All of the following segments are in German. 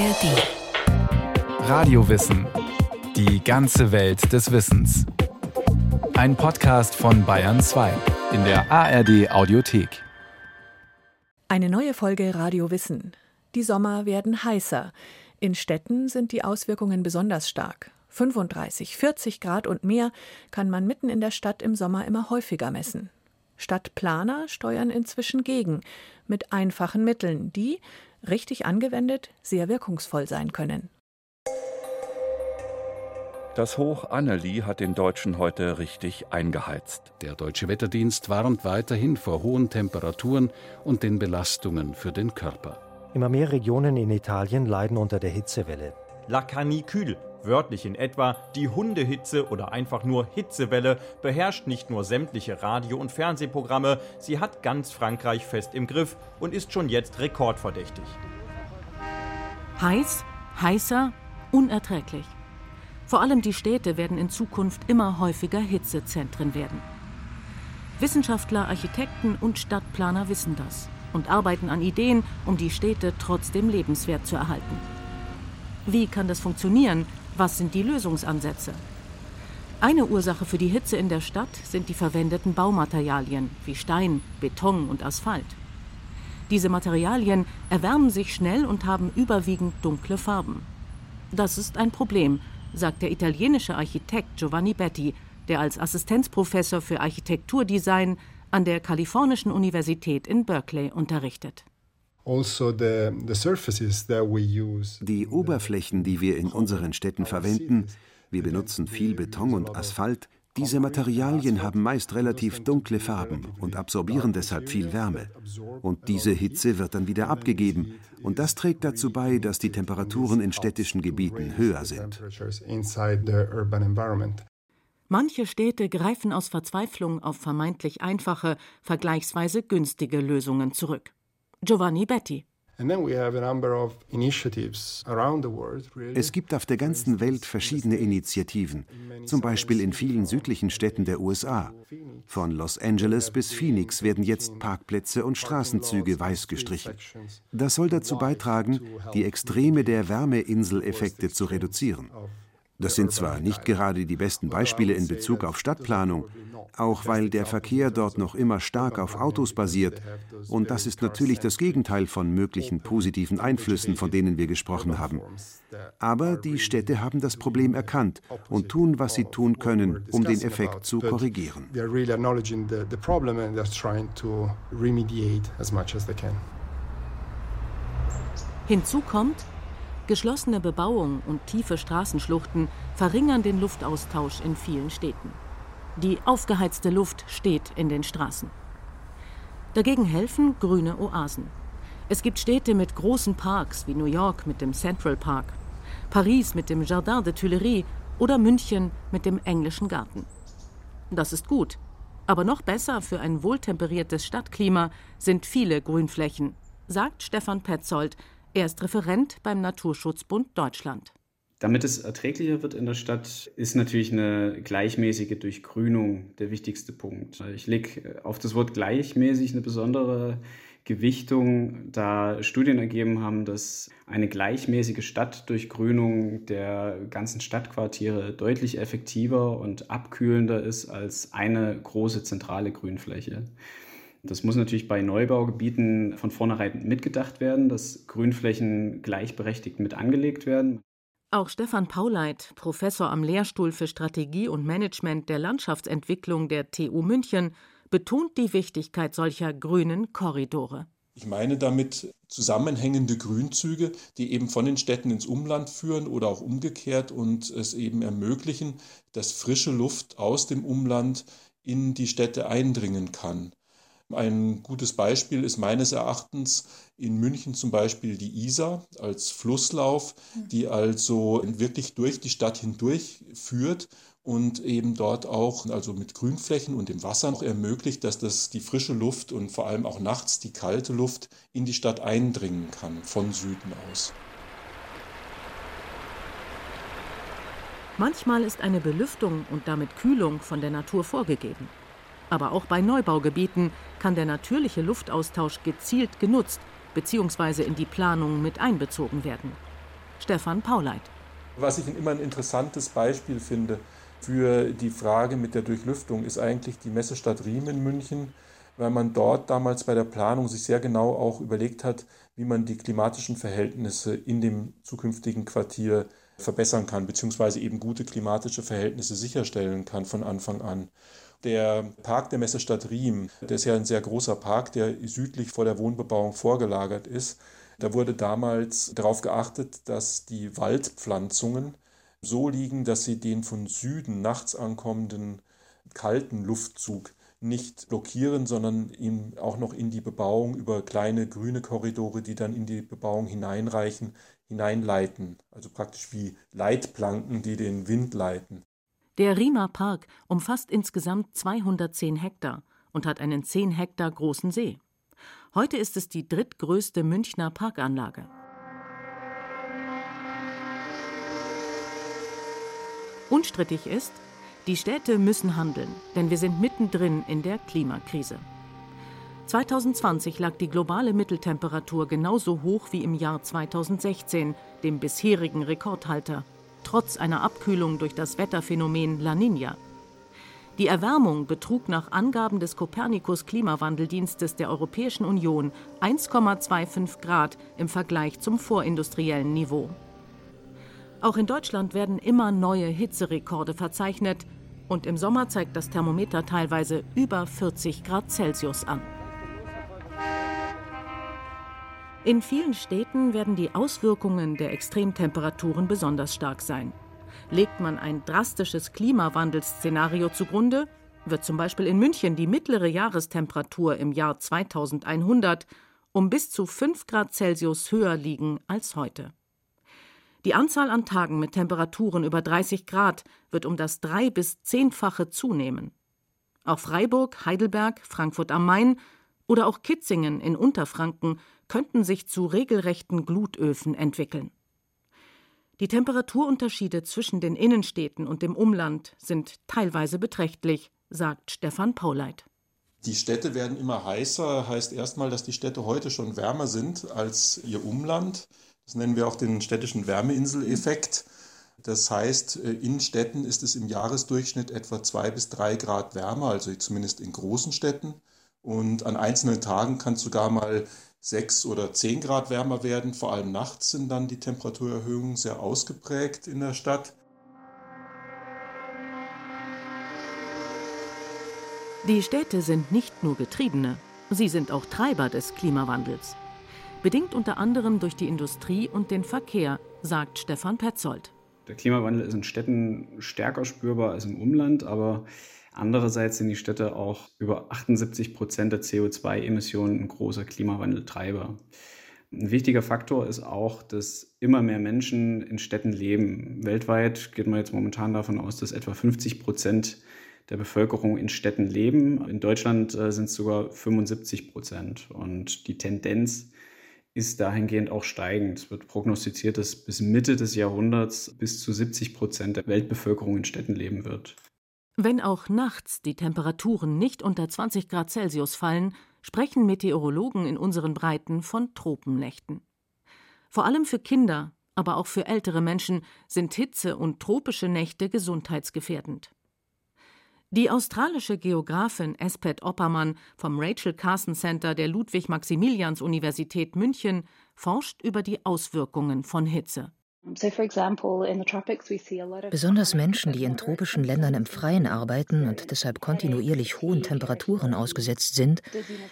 ARD. Radiowissen. Die ganze Welt des Wissens. Ein Podcast von Bayern 2 in der ARD Audiothek. Eine neue Folge Radio Wissen. Die Sommer werden heißer. In Städten sind die Auswirkungen besonders stark. 35, 40 Grad und mehr kann man mitten in der Stadt im Sommer immer häufiger messen. Stadtplaner steuern inzwischen gegen, mit einfachen Mitteln, die, richtig angewendet, sehr wirkungsvoll sein können. Das Hoch Annelie hat den Deutschen heute richtig eingeheizt. Der deutsche Wetterdienst warnt weiterhin vor hohen Temperaturen und den Belastungen für den Körper. Immer mehr Regionen in Italien leiden unter der Hitzewelle. La Canicule, wörtlich in etwa die Hundehitze oder einfach nur Hitzewelle, beherrscht nicht nur sämtliche Radio- und Fernsehprogramme, sie hat ganz Frankreich fest im Griff und ist schon jetzt rekordverdächtig. Heiß, heißer, unerträglich. Vor allem die Städte werden in Zukunft immer häufiger Hitzezentren werden. Wissenschaftler, Architekten und Stadtplaner wissen das und arbeiten an Ideen, um die Städte trotzdem lebenswert zu erhalten. Wie kann das funktionieren? Was sind die Lösungsansätze? Eine Ursache für die Hitze in der Stadt sind die verwendeten Baumaterialien wie Stein, Beton und Asphalt. Diese Materialien erwärmen sich schnell und haben überwiegend dunkle Farben. Das ist ein Problem, sagt der italienische Architekt Giovanni Betti, der als Assistenzprofessor für Architekturdesign an der Kalifornischen Universität in Berkeley unterrichtet. Also die Oberflächen, die wir in unseren Städten verwenden, wir benutzen viel Beton und Asphalt, diese Materialien haben meist relativ dunkle Farben und absorbieren deshalb viel Wärme. Und diese Hitze wird dann wieder abgegeben. Und das trägt dazu bei, dass die Temperaturen in städtischen Gebieten höher sind. Manche Städte greifen aus Verzweiflung auf vermeintlich einfache, vergleichsweise günstige Lösungen zurück. Giovanni Betti. Es gibt auf der ganzen Welt verschiedene Initiativen, zum Beispiel in vielen südlichen Städten der USA. Von Los Angeles bis Phoenix werden jetzt Parkplätze und Straßenzüge weiß gestrichen. Das soll dazu beitragen, die Extreme der Wärmeinseleffekte zu reduzieren. Das sind zwar nicht gerade die besten Beispiele in Bezug auf Stadtplanung, auch weil der Verkehr dort noch immer stark auf Autos basiert, und das ist natürlich das Gegenteil von möglichen positiven Einflüssen, von denen wir gesprochen haben. Aber die Städte haben das Problem erkannt und tun, was sie tun können, um den Effekt zu korrigieren. Hinzu kommt, Geschlossene Bebauung und tiefe Straßenschluchten verringern den Luftaustausch in vielen Städten. Die aufgeheizte Luft steht in den Straßen. Dagegen helfen grüne Oasen. Es gibt Städte mit großen Parks wie New York mit dem Central Park, Paris mit dem Jardin de Tuileries oder München mit dem Englischen Garten. Das ist gut, aber noch besser für ein wohltemperiertes Stadtklima sind viele Grünflächen, sagt Stefan Petzold, er ist Referent beim Naturschutzbund Deutschland. Damit es erträglicher wird in der Stadt, ist natürlich eine gleichmäßige Durchgrünung der wichtigste Punkt. Ich lege auf das Wort gleichmäßig eine besondere Gewichtung, da Studien ergeben haben, dass eine gleichmäßige Stadtdurchgrünung der ganzen Stadtquartiere deutlich effektiver und abkühlender ist als eine große zentrale Grünfläche. Das muss natürlich bei Neubaugebieten von vornherein mitgedacht werden, dass Grünflächen gleichberechtigt mit angelegt werden. Auch Stefan Pauleit, Professor am Lehrstuhl für Strategie und Management der Landschaftsentwicklung der TU München, betont die Wichtigkeit solcher grünen Korridore. Ich meine damit zusammenhängende Grünzüge, die eben von den Städten ins Umland führen oder auch umgekehrt und es eben ermöglichen, dass frische Luft aus dem Umland in die Städte eindringen kann. Ein gutes Beispiel ist meines Erachtens in München zum Beispiel die Isar als Flusslauf, die also wirklich durch die Stadt hindurch führt und eben dort auch also mit Grünflächen und dem Wasser noch ermöglicht, dass das die frische Luft und vor allem auch nachts die kalte Luft in die Stadt eindringen kann von Süden aus. Manchmal ist eine Belüftung und damit Kühlung von der Natur vorgegeben. Aber auch bei Neubaugebieten kann der natürliche Luftaustausch gezielt genutzt bzw. in die Planung mit einbezogen werden. Stefan Pauleit. Was ich immer ein interessantes Beispiel finde für die Frage mit der Durchlüftung, ist eigentlich die Messestadt Riem in München, weil man dort damals bei der Planung sich sehr genau auch überlegt hat, wie man die klimatischen Verhältnisse in dem zukünftigen Quartier verbessern kann, beziehungsweise eben gute klimatische Verhältnisse sicherstellen kann von Anfang an. Der Park der Messestadt Riem, der ist ja ein sehr großer Park, der südlich vor der Wohnbebauung vorgelagert ist. Da wurde damals darauf geachtet, dass die Waldpflanzungen so liegen, dass sie den von Süden nachts ankommenden kalten Luftzug nicht blockieren, sondern ihn auch noch in die Bebauung über kleine grüne Korridore, die dann in die Bebauung hineinreichen, hineinleiten. Also praktisch wie Leitplanken, die den Wind leiten. Der Riemer Park umfasst insgesamt 210 Hektar und hat einen 10 Hektar großen See. Heute ist es die drittgrößte Münchner Parkanlage. Unstrittig ist, die Städte müssen handeln, denn wir sind mittendrin in der Klimakrise. 2020 lag die globale Mitteltemperatur genauso hoch wie im Jahr 2016, dem bisherigen Rekordhalter, trotz einer Abkühlung durch das Wetterphänomen La Niña. Die Erwärmung betrug nach Angaben des Kopernikus Klimawandeldienstes der Europäischen Union 1,25 Grad im Vergleich zum vorindustriellen Niveau. Auch in Deutschland werden immer neue Hitzerekorde verzeichnet und im Sommer zeigt das Thermometer teilweise über 40 Grad Celsius an. In vielen Städten werden die Auswirkungen der Extremtemperaturen besonders stark sein. Legt man ein drastisches Klimawandelszenario zugrunde, wird zum Beispiel in München die mittlere Jahrestemperatur im Jahr 2100 um bis zu 5 Grad Celsius höher liegen als heute. Die Anzahl an Tagen mit Temperaturen über 30 Grad wird um das drei- bis zehnfache zunehmen. Auch Freiburg, Heidelberg, Frankfurt am Main oder auch Kitzingen in Unterfranken könnten sich zu regelrechten Glutöfen entwickeln. Die Temperaturunterschiede zwischen den Innenstädten und dem Umland sind teilweise beträchtlich, sagt Stefan Pauleit. Die Städte werden immer heißer, heißt erstmal, dass die Städte heute schon wärmer sind als ihr Umland. Das nennen wir auch den städtischen Wärmeinseleffekt. Das heißt, in Städten ist es im Jahresdurchschnitt etwa zwei bis drei Grad wärmer, also zumindest in großen Städten. Und an einzelnen Tagen kann es sogar mal sechs oder zehn Grad wärmer werden. Vor allem nachts sind dann die Temperaturerhöhungen sehr ausgeprägt in der Stadt. Die Städte sind nicht nur Getriebene, sie sind auch Treiber des Klimawandels bedingt unter anderem durch die Industrie und den Verkehr, sagt Stefan Petzold. Der Klimawandel ist in Städten stärker spürbar als im Umland, aber andererseits sind die Städte auch über 78 Prozent der CO2-Emissionen ein großer Klimawandeltreiber. Ein wichtiger Faktor ist auch, dass immer mehr Menschen in Städten leben. Weltweit geht man jetzt momentan davon aus, dass etwa 50 Prozent der Bevölkerung in Städten leben. In Deutschland äh, sind es sogar 75 Prozent. Und die Tendenz ist dahingehend auch steigend. Es wird prognostiziert, dass bis Mitte des Jahrhunderts bis zu 70 Prozent der Weltbevölkerung in Städten leben wird. Wenn auch nachts die Temperaturen nicht unter 20 Grad Celsius fallen, sprechen Meteorologen in unseren Breiten von Tropennächten. Vor allem für Kinder, aber auch für ältere Menschen sind Hitze und tropische Nächte gesundheitsgefährdend. Die australische Geografin Espet Oppermann vom Rachel Carson Center der Ludwig-Maximilians-Universität München forscht über die Auswirkungen von Hitze. Besonders Menschen, die in tropischen Ländern im Freien arbeiten und deshalb kontinuierlich hohen Temperaturen ausgesetzt sind,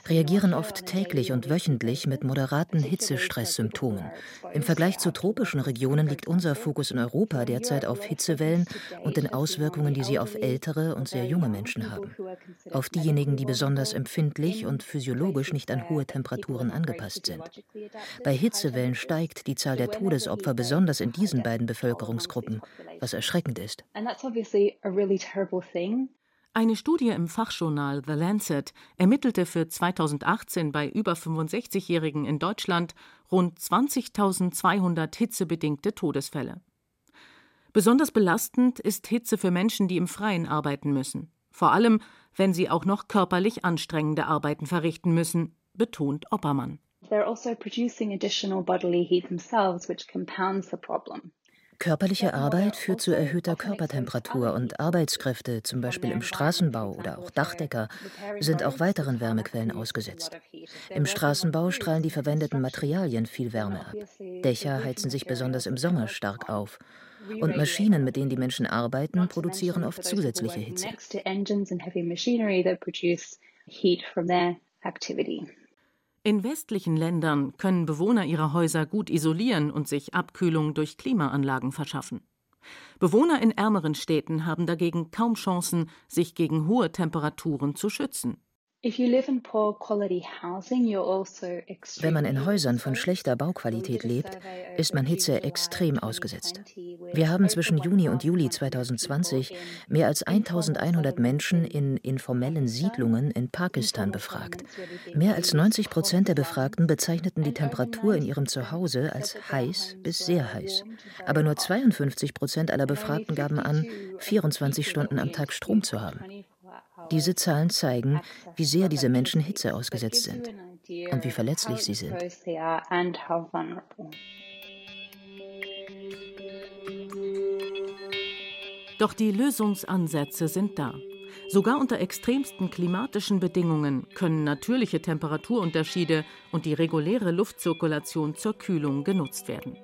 reagieren oft täglich und wöchentlich mit moderaten Hitzestresssymptomen. Im Vergleich zu tropischen Regionen liegt unser Fokus in Europa derzeit auf Hitzewellen und den Auswirkungen, die sie auf ältere und sehr junge Menschen haben. Auf diejenigen, die besonders empfindlich und physiologisch nicht an hohe Temperaturen angepasst sind. Bei Hitzewellen steigt die Zahl der Todesopfer besonders besonders in diesen beiden Bevölkerungsgruppen, was erschreckend ist. Eine Studie im Fachjournal The Lancet ermittelte für 2018 bei über 65-Jährigen in Deutschland rund 20.200 hitzebedingte Todesfälle. Besonders belastend ist Hitze für Menschen, die im Freien arbeiten müssen. Vor allem, wenn sie auch noch körperlich anstrengende Arbeiten verrichten müssen, betont Oppermann. They're also producing additional bodily heat themselves, which compounds the problem. Körperliche Arbeit führt zu erhöhter Körpertemperatur und Arbeitskräfte, zum Beispiel im Straßenbau oder auch Dachdecker, sind auch weiteren Wärmequellen ausgesetzt. Im Straßenbau strahlen die verwendeten Materialien viel Wärme ab. Dächer heizen sich besonders im Sommer stark auf. Und Maschinen, mit denen die Menschen arbeiten, produzieren oft zusätzliche Hitze. In westlichen Ländern können Bewohner ihrer Häuser gut isolieren und sich Abkühlung durch Klimaanlagen verschaffen. Bewohner in ärmeren Städten haben dagegen kaum Chancen, sich gegen hohe Temperaturen zu schützen. Also Wenn man in Häusern von schlechter Bauqualität lebt, ist man Hitze extrem ausgesetzt. Wir haben zwischen Juni und Juli 2020 mehr als 1100 Menschen in informellen Siedlungen in Pakistan befragt. Mehr als 90 Prozent der Befragten bezeichneten die Temperatur in ihrem Zuhause als heiß bis sehr heiß. Aber nur 52 Prozent aller Befragten gaben an, 24 Stunden am Tag Strom zu haben. Diese Zahlen zeigen, wie sehr diese Menschen Hitze ausgesetzt sind und wie verletzlich sie sind. Doch die Lösungsansätze sind da. Sogar unter extremsten klimatischen Bedingungen können natürliche Temperaturunterschiede und die reguläre Luftzirkulation zur Kühlung genutzt werden.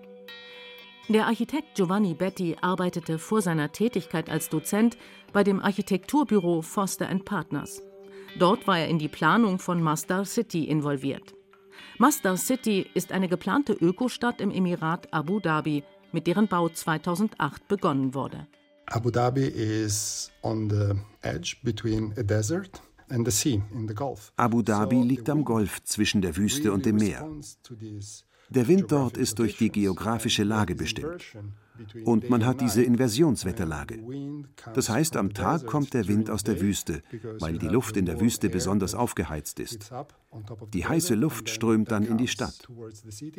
Der Architekt Giovanni Betti arbeitete vor seiner Tätigkeit als Dozent bei dem Architekturbüro Foster Partners. Dort war er in die Planung von Masdar City involviert. Masdar City ist eine geplante Ökostadt im Emirat Abu Dhabi, mit deren Bau 2008 begonnen wurde. Abu Dhabi is on the edge between a desert and the sea in the Gulf. Abu Dhabi liegt am Golf zwischen der Wüste und dem Meer. Der Wind dort ist durch die geografische Lage bestimmt. Und man hat diese Inversionswetterlage. Das heißt, am Tag kommt der Wind aus der Wüste, weil die Luft in der Wüste besonders aufgeheizt ist. Die heiße Luft strömt dann in die Stadt.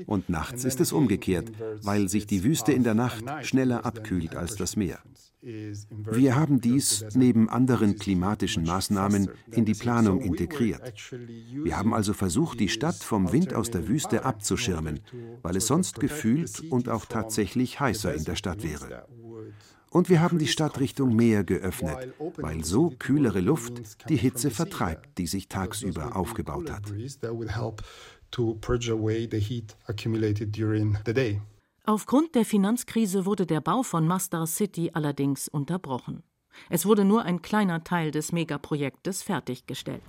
Und nachts ist es umgekehrt, weil sich die Wüste in der Nacht schneller abkühlt als das Meer. Wir haben dies neben anderen klimatischen Maßnahmen in die Planung integriert. Wir haben also versucht, die Stadt vom Wind aus der Wüste abzuschirmen, weil es sonst gefühlt und auch tatsächlich heißer in der Stadt wäre. Und wir haben die Stadt Richtung Meer geöffnet, weil so kühlere Luft die Hitze vertreibt, die sich tagsüber aufgebaut hat. Aufgrund der Finanzkrise wurde der Bau von Masdar City allerdings unterbrochen. Es wurde nur ein kleiner Teil des Megaprojektes fertiggestellt.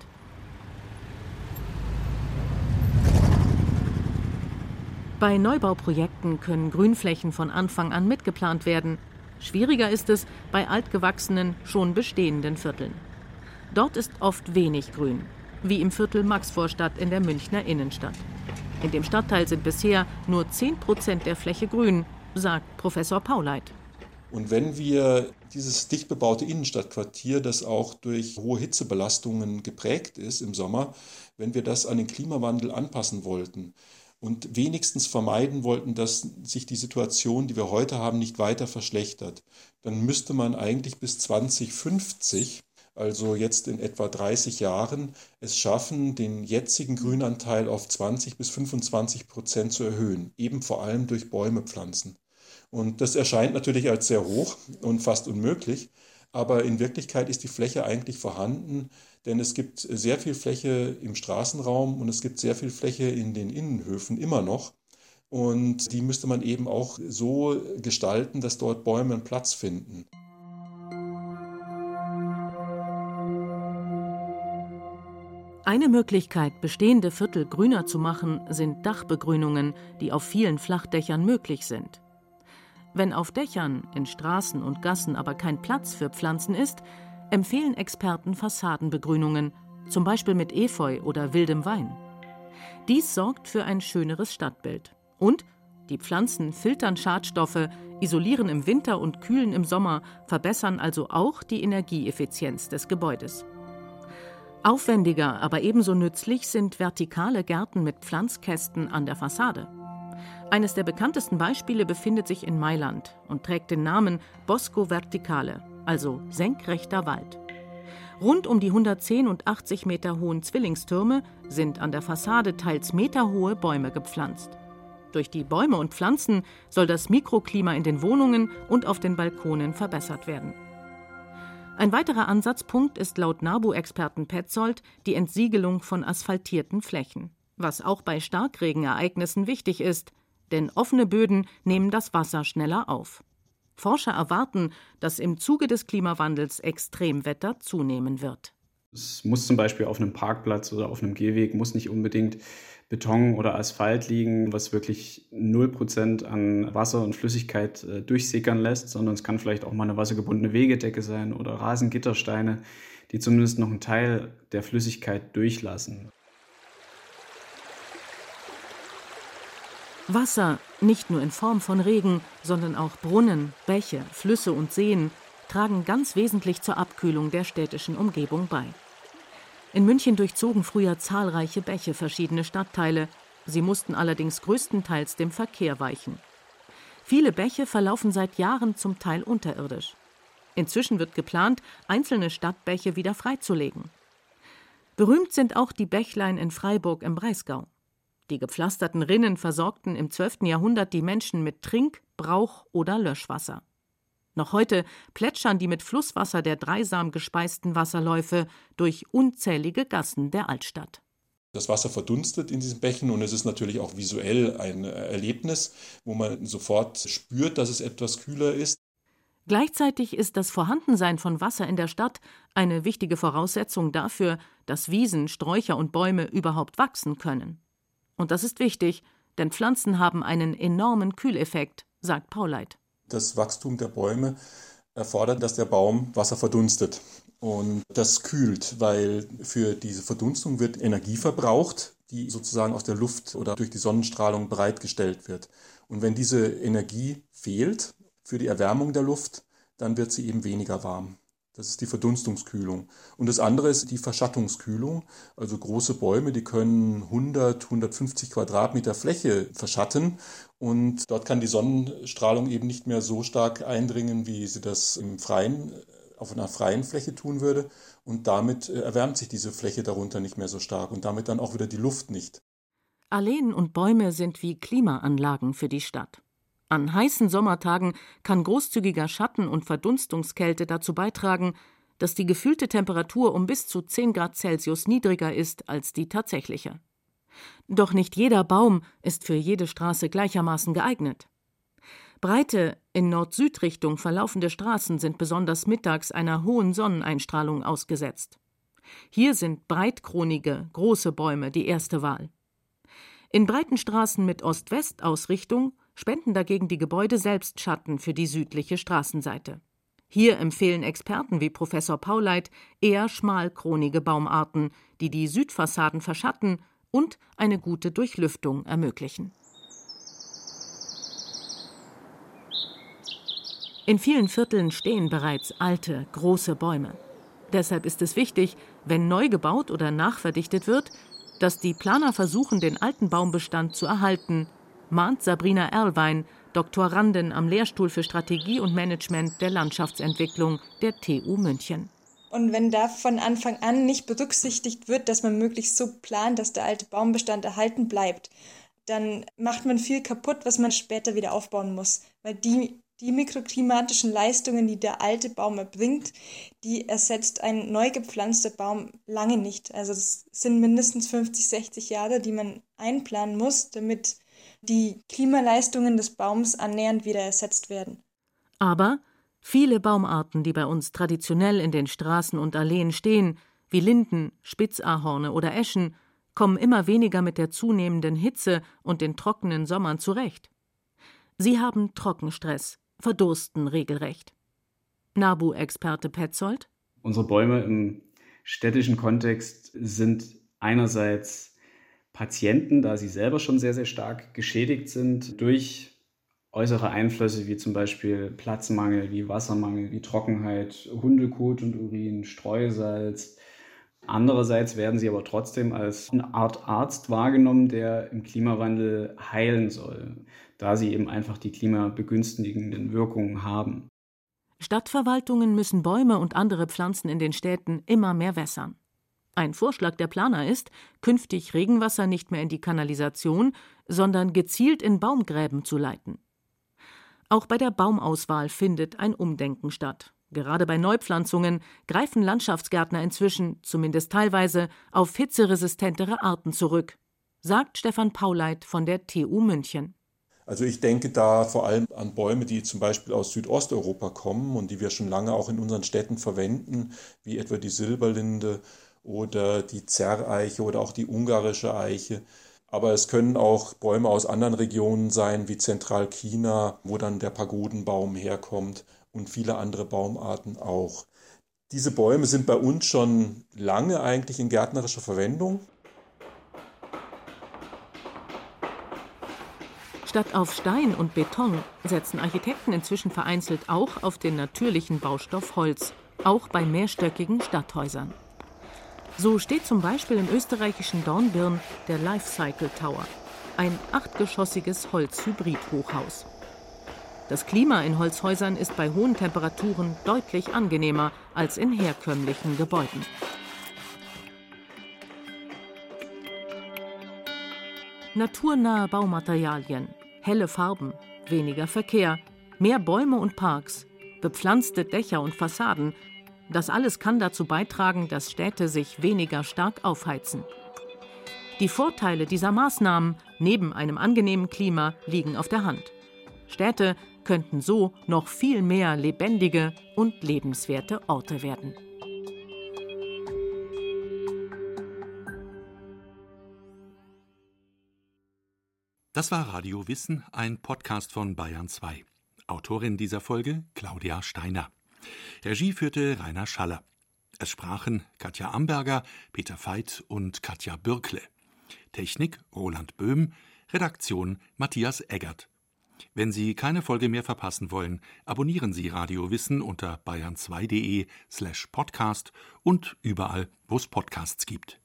Bei Neubauprojekten können Grünflächen von Anfang an mitgeplant werden. Schwieriger ist es bei altgewachsenen, schon bestehenden Vierteln. Dort ist oft wenig Grün, wie im Viertel Maxvorstadt in der Münchner Innenstadt. In dem Stadtteil sind bisher nur 10 Prozent der Fläche grün, sagt Professor Pauleit. Und wenn wir dieses dicht bebaute Innenstadtquartier, das auch durch hohe Hitzebelastungen geprägt ist im Sommer, wenn wir das an den Klimawandel anpassen wollten und wenigstens vermeiden wollten, dass sich die Situation, die wir heute haben, nicht weiter verschlechtert, dann müsste man eigentlich bis 2050 also jetzt in etwa 30 Jahren, es schaffen, den jetzigen Grünanteil auf 20 bis 25 Prozent zu erhöhen, eben vor allem durch Bäume pflanzen. Und das erscheint natürlich als sehr hoch und fast unmöglich, aber in Wirklichkeit ist die Fläche eigentlich vorhanden, denn es gibt sehr viel Fläche im Straßenraum und es gibt sehr viel Fläche in den Innenhöfen immer noch. Und die müsste man eben auch so gestalten, dass dort Bäume einen Platz finden. Eine Möglichkeit, bestehende Viertel grüner zu machen, sind Dachbegrünungen, die auf vielen Flachdächern möglich sind. Wenn auf Dächern, in Straßen und Gassen aber kein Platz für Pflanzen ist, empfehlen Experten Fassadenbegrünungen, zum Beispiel mit Efeu oder wildem Wein. Dies sorgt für ein schöneres Stadtbild. Und die Pflanzen filtern Schadstoffe, isolieren im Winter und kühlen im Sommer, verbessern also auch die Energieeffizienz des Gebäudes. Aufwendiger, aber ebenso nützlich sind vertikale Gärten mit Pflanzkästen an der Fassade. Eines der bekanntesten Beispiele befindet sich in Mailand und trägt den Namen Bosco Verticale, also senkrechter Wald. Rund um die 110 und 80 Meter hohen Zwillingstürme sind an der Fassade teils meterhohe Bäume gepflanzt. Durch die Bäume und Pflanzen soll das Mikroklima in den Wohnungen und auf den Balkonen verbessert werden. Ein weiterer Ansatzpunkt ist laut NABU-Experten Petzold die Entsiegelung von asphaltierten Flächen, was auch bei Starkregenereignissen wichtig ist, denn offene Böden nehmen das Wasser schneller auf. Forscher erwarten, dass im Zuge des Klimawandels Extremwetter zunehmen wird. Es muss zum Beispiel auf einem Parkplatz oder auf einem Gehweg muss nicht unbedingt Beton oder Asphalt liegen, was wirklich 0% an Wasser und Flüssigkeit äh, durchsickern lässt, sondern es kann vielleicht auch mal eine wassergebundene Wegedecke sein oder Rasengittersteine, die zumindest noch einen Teil der Flüssigkeit durchlassen. Wasser, nicht nur in Form von Regen, sondern auch Brunnen, Bäche, Flüsse und Seen, tragen ganz wesentlich zur Abkühlung der städtischen Umgebung bei. In München durchzogen früher zahlreiche Bäche verschiedene Stadtteile. Sie mussten allerdings größtenteils dem Verkehr weichen. Viele Bäche verlaufen seit Jahren zum Teil unterirdisch. Inzwischen wird geplant, einzelne Stadtbäche wieder freizulegen. Berühmt sind auch die Bächlein in Freiburg im Breisgau. Die gepflasterten Rinnen versorgten im 12. Jahrhundert die Menschen mit Trink-, Brauch- oder Löschwasser. Noch heute plätschern die mit Flusswasser der Dreisam gespeisten Wasserläufe durch unzählige Gassen der Altstadt. Das Wasser verdunstet in diesen Bächen und es ist natürlich auch visuell ein Erlebnis, wo man sofort spürt, dass es etwas kühler ist. Gleichzeitig ist das Vorhandensein von Wasser in der Stadt eine wichtige Voraussetzung dafür, dass Wiesen, Sträucher und Bäume überhaupt wachsen können. Und das ist wichtig, denn Pflanzen haben einen enormen Kühleffekt, sagt Pauleit das Wachstum der Bäume erfordert, dass der Baum Wasser verdunstet. Und das kühlt, weil für diese Verdunstung wird Energie verbraucht, die sozusagen aus der Luft oder durch die Sonnenstrahlung bereitgestellt wird. Und wenn diese Energie fehlt für die Erwärmung der Luft, dann wird sie eben weniger warm. Das ist die Verdunstungskühlung. Und das andere ist die Verschattungskühlung. Also große Bäume, die können 100, 150 Quadratmeter Fläche verschatten. Und dort kann die Sonnenstrahlung eben nicht mehr so stark eindringen, wie sie das im freien, auf einer freien Fläche tun würde. Und damit äh, erwärmt sich diese Fläche darunter nicht mehr so stark und damit dann auch wieder die Luft nicht. Alleen und Bäume sind wie Klimaanlagen für die Stadt. An heißen Sommertagen kann großzügiger Schatten und Verdunstungskälte dazu beitragen, dass die gefühlte Temperatur um bis zu 10 Grad Celsius niedriger ist als die tatsächliche. Doch nicht jeder Baum ist für jede Straße gleichermaßen geeignet. Breite, in Nord-Süd-Richtung verlaufende Straßen sind besonders mittags einer hohen Sonneneinstrahlung ausgesetzt. Hier sind breitkronige, große Bäume die erste Wahl. In breiten Straßen mit Ost-West-Ausrichtung spenden dagegen die Gebäude selbst Schatten für die südliche Straßenseite. Hier empfehlen Experten wie Professor Pauleit eher schmalkronige Baumarten, die die Südfassaden verschatten und eine gute Durchlüftung ermöglichen. In vielen Vierteln stehen bereits alte, große Bäume. Deshalb ist es wichtig, wenn neu gebaut oder nachverdichtet wird, dass die Planer versuchen, den alten Baumbestand zu erhalten mahnt Sabrina Erlwein, Doktorandin am Lehrstuhl für Strategie und Management der Landschaftsentwicklung der TU München. Und wenn da von Anfang an nicht berücksichtigt wird, dass man möglichst so plant, dass der alte Baumbestand erhalten bleibt, dann macht man viel kaputt, was man später wieder aufbauen muss. Weil die, die mikroklimatischen Leistungen, die der alte Baum erbringt, die ersetzt ein neu gepflanzter Baum lange nicht. Also es sind mindestens 50, 60 Jahre, die man einplanen muss, damit die Klimaleistungen des Baums annähernd wieder ersetzt werden. Aber viele Baumarten, die bei uns traditionell in den Straßen und Alleen stehen, wie Linden, Spitzahorne oder Eschen, kommen immer weniger mit der zunehmenden Hitze und den trockenen Sommern zurecht. Sie haben Trockenstress, verdursten regelrecht. NABU-Experte Petzold? Unsere Bäume im städtischen Kontext sind einerseits Patienten, da sie selber schon sehr, sehr stark geschädigt sind durch äußere Einflüsse wie zum Beispiel Platzmangel, wie Wassermangel, wie Trockenheit, Hundekot und Urin, Streusalz. Andererseits werden sie aber trotzdem als eine Art Arzt wahrgenommen, der im Klimawandel heilen soll, da sie eben einfach die klimabegünstigenden Wirkungen haben. Stadtverwaltungen müssen Bäume und andere Pflanzen in den Städten immer mehr wässern. Ein Vorschlag der Planer ist, künftig Regenwasser nicht mehr in die Kanalisation, sondern gezielt in Baumgräben zu leiten. Auch bei der Baumauswahl findet ein Umdenken statt. Gerade bei Neupflanzungen greifen Landschaftsgärtner inzwischen, zumindest teilweise, auf hitzeresistentere Arten zurück, sagt Stefan Pauleit von der TU München. Also ich denke da vor allem an Bäume, die zum Beispiel aus Südosteuropa kommen und die wir schon lange auch in unseren Städten verwenden, wie etwa die Silberlinde oder die Zerreiche oder auch die ungarische Eiche. Aber es können auch Bäume aus anderen Regionen sein, wie Zentralchina, wo dann der Pagodenbaum herkommt und viele andere Baumarten auch. Diese Bäume sind bei uns schon lange eigentlich in gärtnerischer Verwendung. Statt auf Stein und Beton setzen Architekten inzwischen vereinzelt auch auf den natürlichen Baustoff Holz, auch bei mehrstöckigen Stadthäusern. So steht zum Beispiel im österreichischen Dornbirn der Lifecycle Tower, ein achtgeschossiges Holzhybrid-Hochhaus. Das Klima in Holzhäusern ist bei hohen Temperaturen deutlich angenehmer als in herkömmlichen Gebäuden. Naturnahe Baumaterialien, helle Farben, weniger Verkehr, mehr Bäume und Parks, bepflanzte Dächer und Fassaden das alles kann dazu beitragen, dass Städte sich weniger stark aufheizen. Die Vorteile dieser Maßnahmen neben einem angenehmen Klima liegen auf der Hand. Städte könnten so noch viel mehr lebendige und lebenswerte Orte werden. Das war Radio Wissen, ein Podcast von Bayern 2. Autorin dieser Folge Claudia Steiner. Regie führte Rainer Schaller. Es sprachen Katja Amberger, Peter Veit und Katja Bürkle. Technik Roland Böhm, Redaktion Matthias Eggert. Wenn Sie keine Folge mehr verpassen wollen, abonnieren Sie Radio Wissen unter bayern2.de slash podcast und überall, wo es Podcasts gibt.